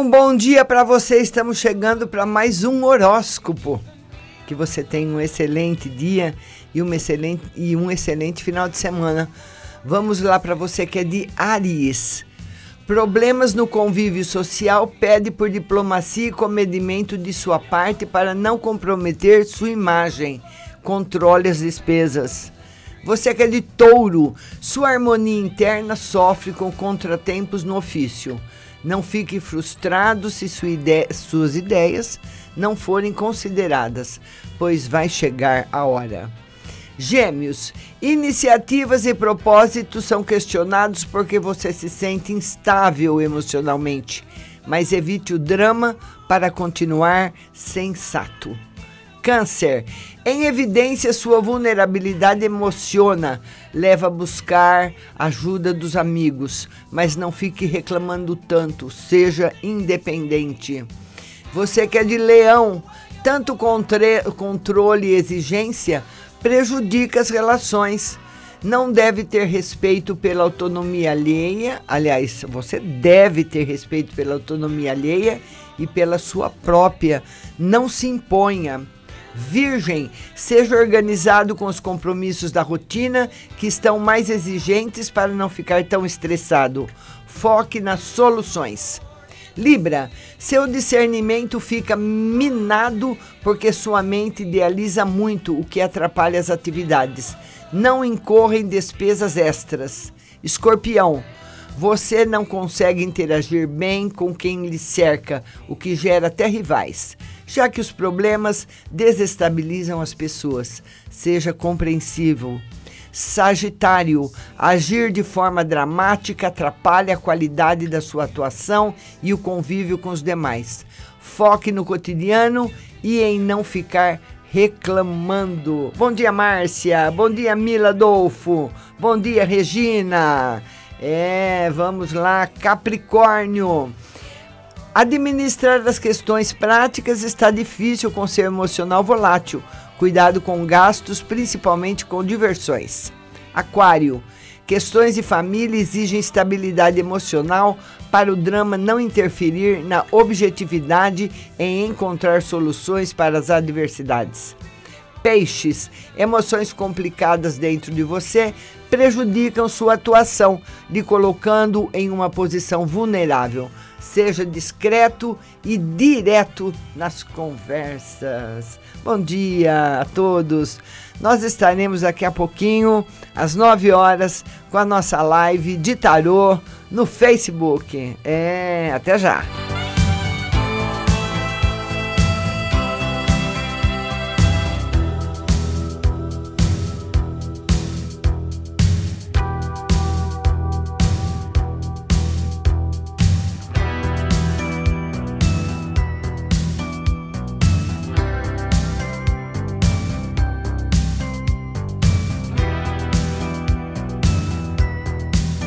um bom dia para você. Estamos chegando para mais um horóscopo. Que você tenha um excelente dia e, uma excelente, e um excelente final de semana. Vamos lá para você que é de Aries. Problemas no convívio social pede por diplomacia e comedimento de sua parte para não comprometer sua imagem. Controle as despesas. Você é de touro, sua harmonia interna sofre com contratempos no ofício. Não fique frustrado se sua suas ideias não forem consideradas, pois vai chegar a hora. Gêmeos, iniciativas e propósitos são questionados porque você se sente instável emocionalmente, mas evite o drama para continuar sensato. Câncer, em evidência, sua vulnerabilidade emociona, leva a buscar ajuda dos amigos, mas não fique reclamando tanto, seja independente. Você que é de leão, tanto controle e exigência prejudica as relações. Não deve ter respeito pela autonomia alheia, aliás, você deve ter respeito pela autonomia alheia e pela sua própria. Não se imponha. Virgem, seja organizado com os compromissos da rotina que estão mais exigentes para não ficar tão estressado. Foque nas soluções. Libra, seu discernimento fica minado porque sua mente idealiza muito, o que atrapalha as atividades. Não incorra em despesas extras. Escorpião, você não consegue interagir bem com quem lhe cerca, o que gera até rivais, já que os problemas desestabilizam as pessoas. Seja compreensível. Sagitário, agir de forma dramática atrapalha a qualidade da sua atuação e o convívio com os demais. Foque no cotidiano e em não ficar reclamando. Bom dia, Márcia. Bom dia, Mila Adolfo. Bom dia, Regina. É, vamos lá, Capricórnio. Administrar as questões práticas está difícil com seu emocional volátil. Cuidado com gastos, principalmente com diversões. Aquário. Questões de família exigem estabilidade emocional para o drama não interferir na objetividade em encontrar soluções para as adversidades. Peixes, emoções complicadas dentro de você prejudicam sua atuação, lhe colocando em uma posição vulnerável. Seja discreto e direto nas conversas. Bom dia a todos. Nós estaremos daqui a pouquinho, às 9 horas, com a nossa live de tarô no Facebook. É, até já.